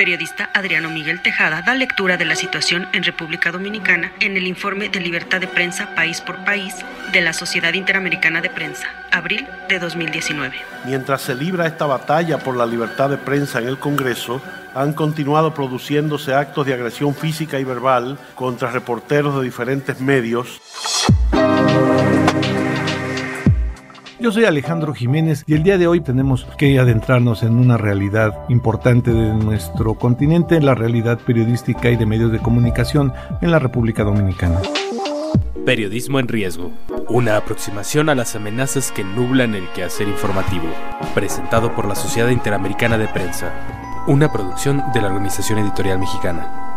Periodista Adriano Miguel Tejada da lectura de la situación en República Dominicana en el informe de libertad de prensa país por país de la Sociedad Interamericana de Prensa, abril de 2019. Mientras se libra esta batalla por la libertad de prensa en el Congreso, han continuado produciéndose actos de agresión física y verbal contra reporteros de diferentes medios. Yo soy Alejandro Jiménez y el día de hoy tenemos que adentrarnos en una realidad importante de nuestro continente, la realidad periodística y de medios de comunicación en la República Dominicana. Periodismo en riesgo. Una aproximación a las amenazas que nublan el quehacer informativo. Presentado por la Sociedad Interamericana de Prensa. Una producción de la Organización Editorial Mexicana.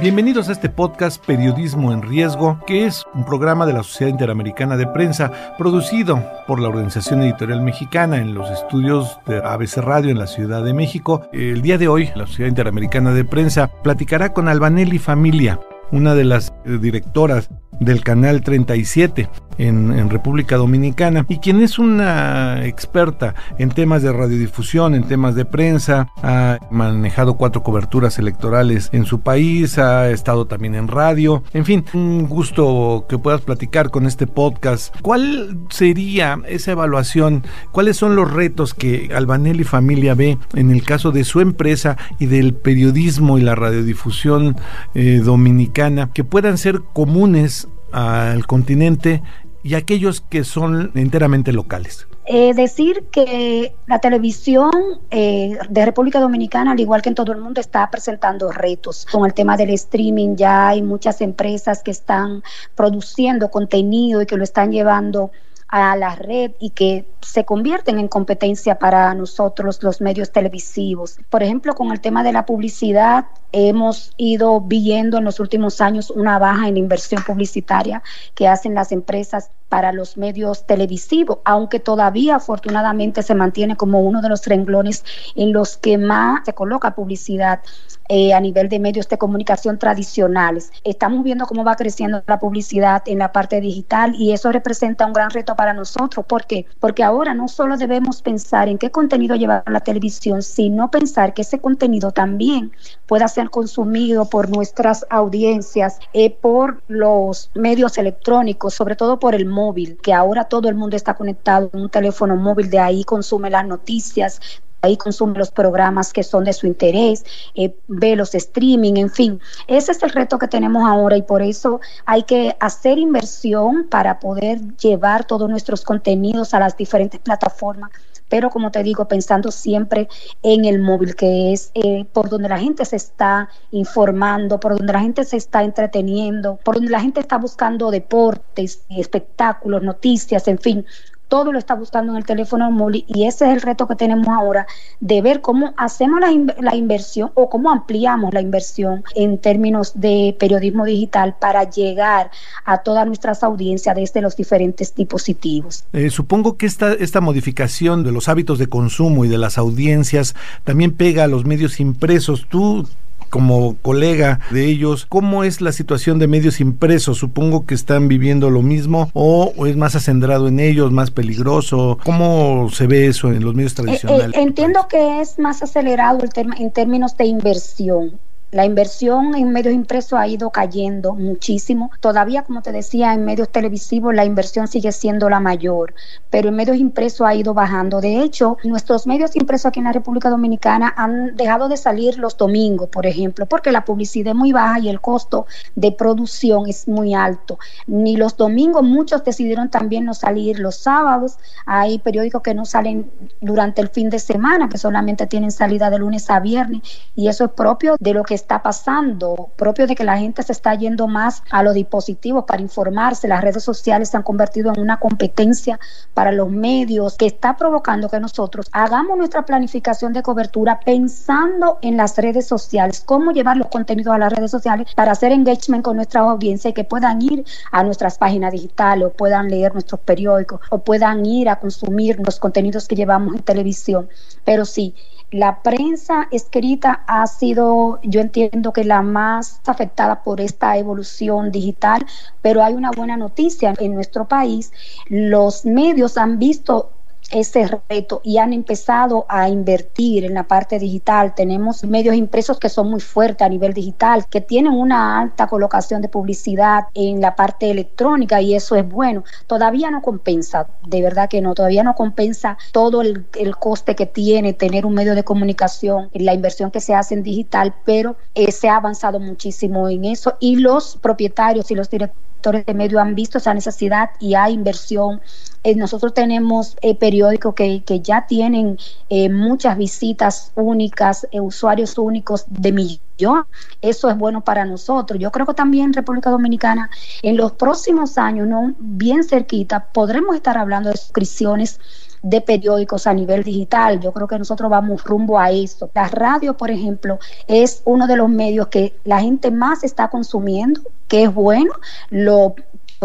Bienvenidos a este podcast Periodismo en Riesgo, que es un programa de la Sociedad Interamericana de Prensa producido por la Organización Editorial Mexicana en los estudios de ABC Radio en la Ciudad de México. El día de hoy, la Sociedad Interamericana de Prensa platicará con Albanelli Familia, una de las directoras del canal 37 en, en, República Dominicana y quien es una experta en temas de radiodifusión, en temas de prensa, ha manejado cuatro coberturas electorales en su país, ha estado también en radio, en fin, un gusto que puedas platicar con este podcast. ¿Cuál sería esa evaluación? ¿Cuáles son los retos que Albanelli Familia ve en el caso de su empresa y del periodismo y la radiodifusión eh, dominicana que puedan ser comunes al continente y aquellos que son enteramente locales? Eh, decir que la televisión eh, de República Dominicana, al igual que en todo el mundo, está presentando retos. Con el tema del streaming ya hay muchas empresas que están produciendo contenido y que lo están llevando a la red y que se convierten en competencia para nosotros los medios televisivos. Por ejemplo, con el tema de la publicidad, hemos ido viendo en los últimos años una baja en inversión publicitaria que hacen las empresas para los medios televisivos, aunque todavía afortunadamente se mantiene como uno de los renglones en los que más se coloca publicidad eh, a nivel de medios de comunicación tradicionales. Estamos viendo cómo va creciendo la publicidad en la parte digital y eso representa un gran reto para nosotros. ¿Por qué? Porque ahora no solo debemos pensar en qué contenido llevar a la televisión, sino pensar que ese contenido también pueda ser consumido por nuestras audiencias, eh, por los medios electrónicos, sobre todo por el móvil, que ahora todo el mundo está conectado en un teléfono móvil, de ahí consume las noticias, ahí consume los programas que son de su interés, eh, ve los streaming, en fin. Ese es el reto que tenemos ahora y por eso hay que hacer inversión para poder llevar todos nuestros contenidos a las diferentes plataformas pero como te digo, pensando siempre en el móvil, que es eh, por donde la gente se está informando, por donde la gente se está entreteniendo, por donde la gente está buscando deportes, espectáculos, noticias, en fin, todo lo está buscando en el teléfono móvil y ese es el reto que tenemos ahora de ver cómo hacemos la, la, inversión o cómo ampliamos la inversión en términos de periodismo digital para llegar a todas nuestras audiencias desde los diferentes dispositivos. Eh, supongo que esta, esta modificación de los hábitos de consumo y de las audiencias también pega a los medios impresos. Tú como colega de ellos, ¿cómo es la situación de medios impresos? Supongo que están viviendo lo mismo o, es más acendrado en ellos, más peligroso. ¿Cómo se ve eso en los medios eh, eh, tradicionales? entiendo que es más acelerado el tema en términos de inversión. La inversión en medios impresos ha ido cayendo muchísimo. Todavía, como te decía, en medios televisivos la inversión sigue siendo la mayor, pero en medios impresos ha ido bajando. De hecho, nuestros medios impresos aquí en la República Dominicana han dejado de salir los domingos, por ejemplo, porque la publicidad es muy baja y el costo de producción es muy alto. Ni los domingos, muchos decidieron también no salir los sábados. Hay periódicos que no salen durante el fin de semana, que solamente tienen salida de lunes a viernes, y eso es propio de lo que está pasando, propio de que la gente se está yendo más a los dispositivos para informarse, las redes sociales se han convertido en una competencia para los medios que está provocando que nosotros hagamos nuestra planificación de cobertura pensando en las redes sociales, cómo llevar los contenidos a las redes sociales para hacer engagement con nuestra audiencia y que puedan ir a nuestras páginas digitales o puedan leer nuestros periódicos o puedan ir a consumir los contenidos que llevamos en televisión. Pero sí, la prensa escrita ha sido, yo entiendo que la más afectada por esta evolución digital, pero hay una buena noticia en nuestro país. Los medios han visto ese reto y han empezado a invertir en la parte digital. Tenemos medios impresos que son muy fuertes a nivel digital, que tienen una alta colocación de publicidad en la parte electrónica y eso es bueno. Todavía no compensa, de verdad que no, todavía no compensa todo el, coste que tiene tener un medio de comunicación, la inversión que se hace en digital, pero eh, se ha avanzado muchísimo en eso y los propietarios y los directores de medio han visto esa necesidad y hay inversión eh, nosotros tenemos eh, periódicos que, ya tienen eh, muchas visitas únicas, usuarios únicos de millón. Eso es bueno para nosotros. Yo creo que también República Dominicana en los próximos años, no bien cerquita, podremos estar hablando de suscripciones de periódicos a nivel digital. Yo creo que nosotros vamos rumbo a eso. La radio, por ejemplo, es uno de los medios que la gente más está consumiendo, que es bueno. Lo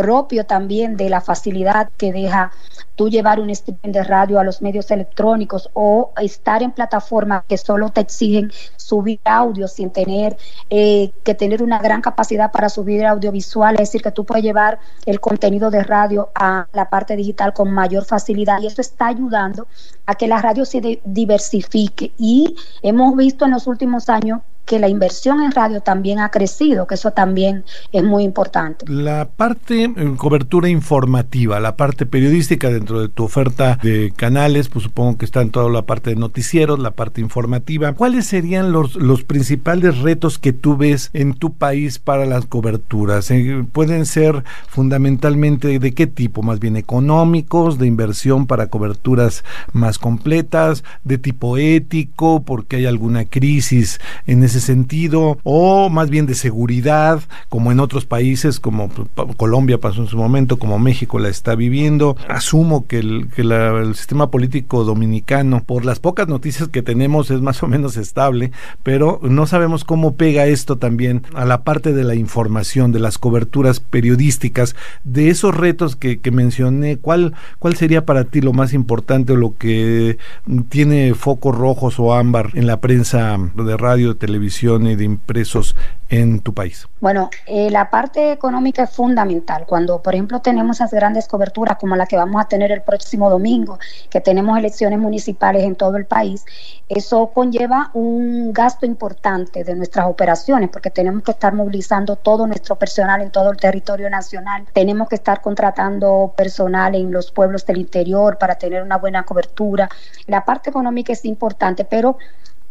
propio también de la facilidad que deja tú llevar un streaming de radio a los medios electrónicos o estar en plataformas que solo te exigen subir audio sin tener eh, que tener una gran capacidad para subir audiovisual, es decir, que tú puedes llevar el contenido de radio a la parte digital con mayor facilidad y eso está ayudando a que la radio se diversifique. Y hemos visto en los últimos años que la inversión en radio también ha crecido, que eso también es muy importante. La parte en cobertura informativa, la parte periodística dentro de tu oferta de canales, pues supongo que está en toda la parte de noticieros, la parte informativa. ¿Cuáles serían los, los principales retos que tú ves en tu país para las coberturas? Eh, ¿Pueden ser fundamentalmente de qué tipo? Más bien económicos, de inversión para coberturas más completas, de tipo ético, porque hay alguna crisis en ese sentido, o más bien de seguridad, como en otros países, como Colombia pasó en su momento, como México la está viviendo. Asumo que el, que el sistema político dominicano, por las pocas noticias que tenemos, es más o menos estable, pero no sabemos cómo pega esto también a la parte de la información, de las coberturas periodísticas, de esos retos que, mencioné. ¿Cuál, ¿Cuál sería para ti lo más importante o lo que tiene focos rojos o ámbar en la prensa de radio, de de impresos en tu país? Bueno, eh, la parte económica es fundamental. Cuando, por ejemplo, tenemos esas grandes coberturas como la que vamos a tener el próximo domingo, que tenemos elecciones municipales en todo el país, eso conlleva un gasto importante de nuestras operaciones, porque tenemos que estar movilizando todo nuestro personal en todo el territorio nacional, tenemos que estar contratando personal en los pueblos del interior para tener una buena cobertura. La parte económica es importante, pero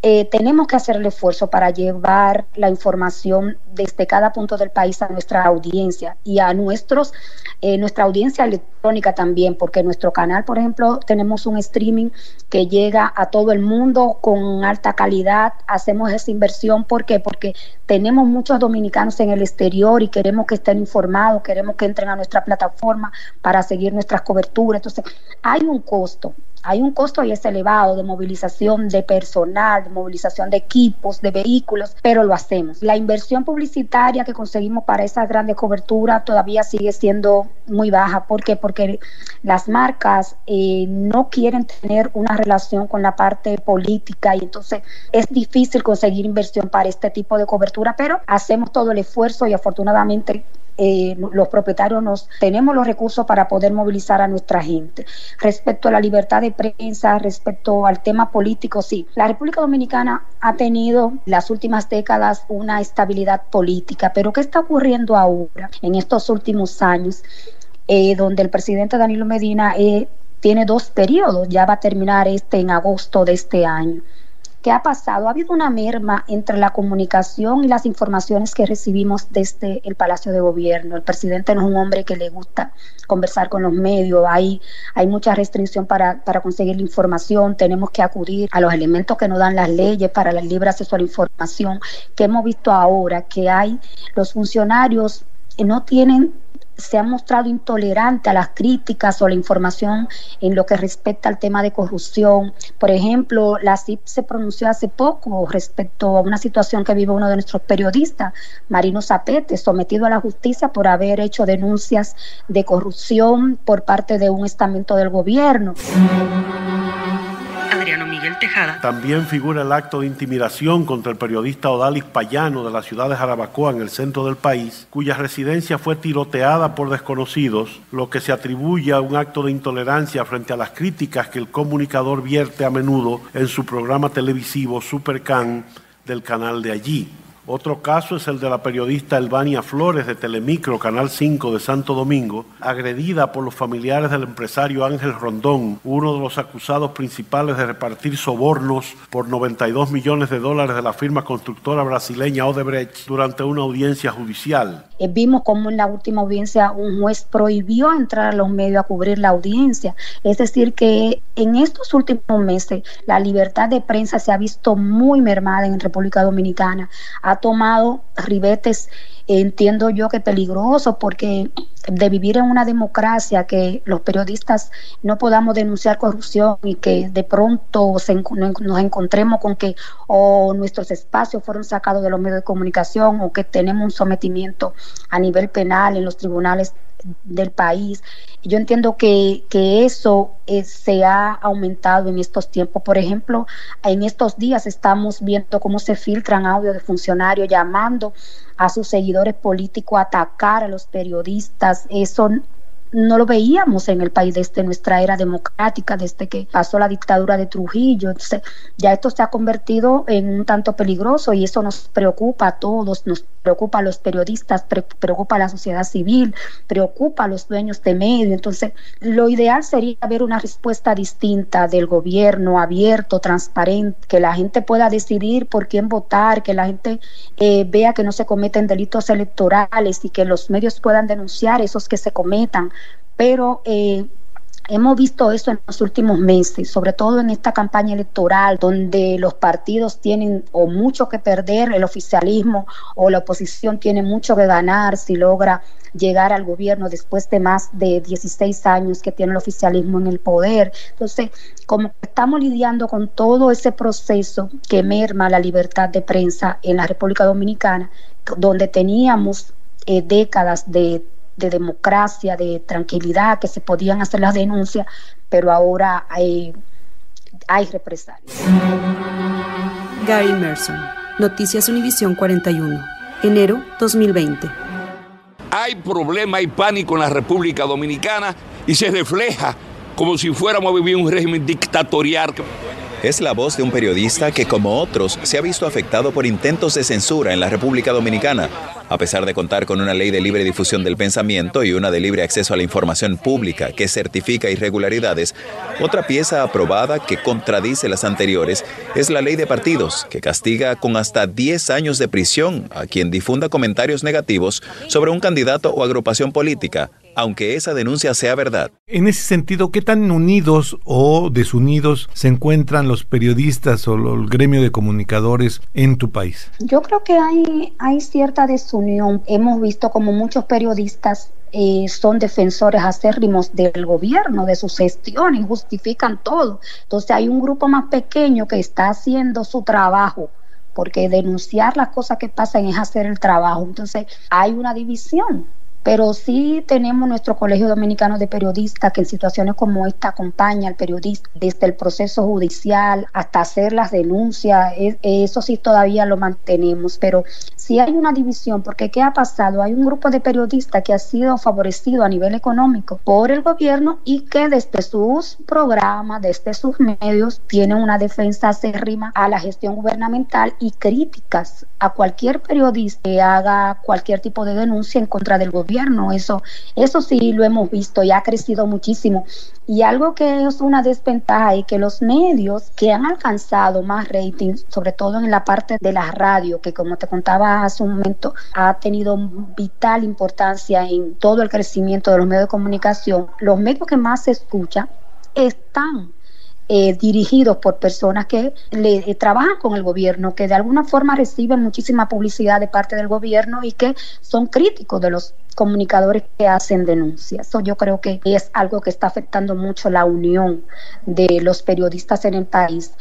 eh, tenemos que hacer el esfuerzo para llevar la información desde cada punto del país a nuestra audiencia y a nuestros eh, nuestra audiencia electrónica también, porque nuestro canal, por ejemplo, tenemos un streaming que llega a todo el mundo con alta calidad. Hacemos esa inversión, ¿por qué? Porque tenemos muchos dominicanos en el exterior y queremos que estén informados, queremos que entren a nuestra plataforma para seguir nuestras coberturas. Entonces, hay un costo hay un costo y es elevado de movilización de personal, de movilización de equipos, de vehículos, pero lo hacemos. La inversión publicitaria que conseguimos para esa grande cobertura todavía sigue siendo muy baja. ¿Por qué? Porque las marcas eh, no quieren tener una relación con la parte política y entonces es difícil conseguir inversión para este tipo de cobertura, pero hacemos todo el esfuerzo y afortunadamente eh, los propietarios nos tenemos los recursos para poder movilizar a nuestra gente. Respecto a la libertad de prensa, respecto al tema político, sí, la República Dominicana ha tenido las últimas décadas una estabilidad política, pero ¿qué está ocurriendo ahora en estos últimos años? Eh, donde el presidente Danilo Medina eh, tiene dos periodos, ya va a terminar este en agosto de este año ¿qué ha pasado? Ha habido una merma entre la comunicación y las informaciones que recibimos desde el Palacio de Gobierno. El presidente no es un hombre que le gusta conversar con los medios, hay, hay mucha restricción para, para conseguir la información, tenemos que acudir a los elementos que nos dan las leyes para el libre acceso a la información, que hemos visto ahora que hay los funcionarios no tienen se han mostrado intolerantes a las críticas o la información en lo que respecta al tema de corrupción. Por ejemplo, la CIP se pronunció hace poco respecto a una situación que vive uno de nuestros periodistas, Marino Zapete, sometido a la justicia por haber hecho denuncias de corrupción por parte de un estamento del gobierno. También figura el acto de intimidación contra el periodista Odalis Payano de la ciudad de Jarabacoa, en el centro del país, cuya residencia fue tiroteada por desconocidos, lo que se atribuye a un acto de intolerancia frente a las críticas que el comunicador vierte a menudo en su programa televisivo Supercan del canal de allí. Otro caso es el de la periodista Elvania Flores de Telemicro, Canal 5 de Santo Domingo, agredida por los familiares del empresario Ángel Rondón, uno de los acusados principales de repartir sobornos por 92 millones de dólares de la firma constructora brasileña Odebrecht durante una audiencia judicial. Eh, vimos como en la última audiencia un juez prohibió entrar a los medios a cubrir la audiencia. Es decir, que en estos últimos meses la libertad de prensa se ha visto muy mermada en República Dominicana tomado ribetes, entiendo yo que peligroso, porque de vivir en una democracia, que los periodistas no podamos denunciar corrupción y que de pronto nos encontremos con que o nuestros espacios fueron sacados de los medios de comunicación o que tenemos un sometimiento a nivel penal en los tribunales del país. Yo entiendo que, que eso eh, se ha aumentado en estos tiempos. Por ejemplo, en estos días estamos viendo cómo se filtran audios de funcionarios llamando a sus seguidores políticos a atacar a los periodistas. Eso no lo veíamos en el país desde nuestra era democrática, desde que pasó la dictadura de Trujillo. Entonces, ya esto se ha convertido en un tanto peligroso y eso nos preocupa a todos, nos preocupa a los periodistas, preocupa a la sociedad civil, preocupa a los dueños de medios. Entonces, lo ideal sería ver una respuesta distinta del gobierno, abierto, transparente, que la gente pueda decidir por quién votar, que la gente eh, vea que no se cometen delitos electorales y que los medios puedan denunciar esos que se cometan pero eh, hemos visto eso en los últimos meses, sobre todo en esta campaña electoral, donde los partidos tienen o mucho que perder, el oficialismo o la oposición tiene mucho que ganar si logra llegar al gobierno después de más de 16 años que tiene el oficialismo en el poder. Entonces, como estamos lidiando con todo ese proceso que merma la libertad de prensa en la República Dominicana, donde teníamos eh, décadas de de democracia, de tranquilidad, que se podían hacer las denuncias, pero ahora hay, hay represalias. Gary Merson, Noticias Univisión 41, enero 2020. Hay problema, hay pánico en la República Dominicana y se refleja como si fuéramos a vivir un régimen dictatorial. Es la voz de un periodista que, como otros, se ha visto afectado por intentos de censura en la República Dominicana. A pesar de contar con una ley de libre difusión del pensamiento y una de libre acceso a la información pública que certifica irregularidades, otra pieza aprobada que contradice las anteriores es la ley de partidos, que castiga con hasta 10 años de prisión a quien difunda comentarios negativos sobre un candidato o agrupación política, aunque esa denuncia sea verdad. En ese sentido, ¿qué tan unidos o desunidos se encuentran los periodistas o el gremio de comunicadores en tu país? Yo creo que hay, hay cierta desunión. Hemos visto como muchos periodistas eh, son defensores acérrimos del gobierno, de sus gestiones, justifican todo. Entonces hay un grupo más pequeño que está haciendo su trabajo porque denunciar las cosas que pasan es hacer el trabajo. Entonces hay una división pero sí tenemos nuestro Colegio Dominicano de Periodistas que en situaciones como esta acompaña al periodista desde el proceso judicial hasta hacer las denuncias, eso sí todavía lo mantenemos, pero si hay una división, porque ¿qué ha pasado? Hay un grupo de periodistas que ha sido favorecido a nivel económico por el gobierno y que desde sus programas, desde sus medios, tienen una defensa acérrima a la gestión gubernamental y críticas a cualquier periodista que haga cualquier tipo de denuncia en contra del gobierno. Eso, eso sí lo hemos visto y ha crecido muchísimo. Y algo que es una desventaja y que los medios que han alcanzado más rating, sobre todo en la parte de la radio, que como te contaba hace un momento, ha tenido vital importancia en todo el crecimiento de los medios de comunicación, los medios que más se escuchan están eh, dirigidos por personas que eh, trabajan con el gobierno, que de alguna forma reciben muchísima publicidad de parte del gobierno y que son críticos de los comunicadores que hacen denuncias. Yo creo que es algo que está afectando mucho la unión de los periodistas en el país.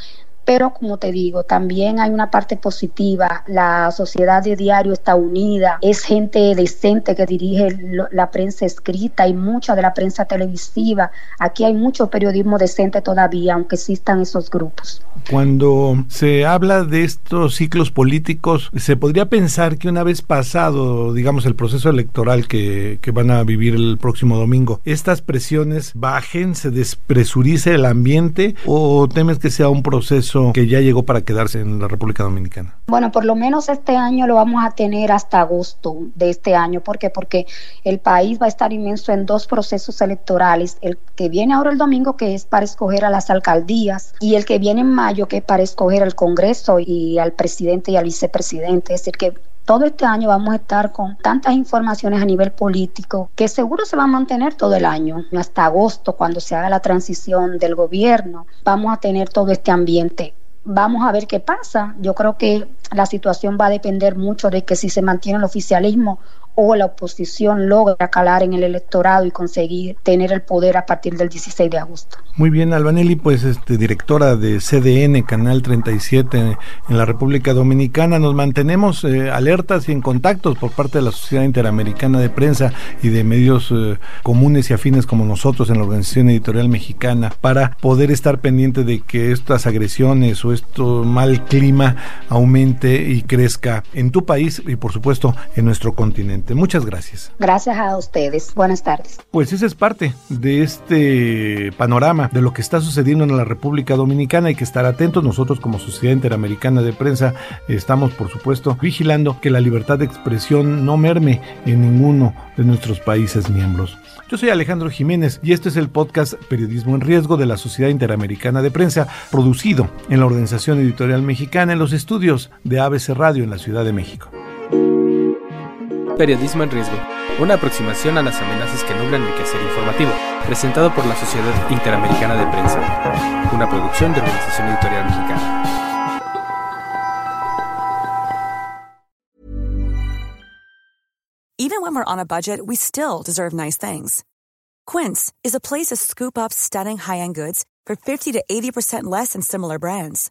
Pero como te digo, también hay una parte positiva. La sociedad de diario está unida. Es gente decente que dirige la prensa escrita y mucha de la prensa televisiva. Aquí hay mucho periodismo decente todavía, aunque existan esos grupos. Cuando se habla de estos ciclos políticos, se podría pensar que una vez pasado, digamos, el proceso electoral que, que van a vivir el próximo domingo, estas presiones bajen, se despresurice el ambiente o temes que sea un proceso que ya llegó para quedarse en la República Dominicana? Bueno, por lo menos este año lo vamos a tener hasta agosto de este año. ¿Por qué? Porque el país va a estar inmenso en dos procesos electorales. El que viene ahora el domingo, que es para escoger a las alcaldías, y el que viene en mayo, que es para escoger al Congreso y al presidente y al vicepresidente. Es decir, que todo este año vamos a estar con tantas informaciones a nivel político que seguro se va a mantener todo el año, hasta agosto, cuando se haga la transición del gobierno, vamos a tener todo este ambiente. Vamos a ver qué pasa. Yo creo que la situación va a depender mucho de que si se mantiene el oficialismo o la oposición logra calar en el electorado y conseguir tener el poder a partir del 16 de agosto. Muy bien, Albanelli, pues este, directora de CDN, Canal 37 en la República Dominicana, nos mantenemos eh, alertas y en contactos por parte de la Sociedad Interamericana de Prensa y de medios eh, comunes y afines como nosotros en la Organización Editorial Mexicana para poder estar pendiente de que estas agresiones o este mal clima aumente y crezca en tu país y por supuesto en nuestro continente. Muchas gracias. Gracias a ustedes. Buenas tardes. Pues esa es parte de este panorama de lo que está sucediendo en la República Dominicana. Hay que estar atentos. Nosotros como Sociedad Interamericana de Prensa estamos, por supuesto, vigilando que la libertad de expresión no merme en ninguno de nuestros países miembros. Yo soy Alejandro Jiménez y este es el podcast Periodismo en Riesgo de la Sociedad Interamericana de Prensa, producido en la Organización Editorial Mexicana en los estudios de ABC Radio en la Ciudad de México. Periodismo en Riesgo, una aproximación a las amenazas que nublan el quehacer informativo, presentado por la Sociedad Interamericana de Prensa, una producción de Organización Editorial Mexicana. Even when we're on a budget, we still deserve nice things. Quince is a place to scoop up stunning high-end goods for 50 to 80% less than similar brands.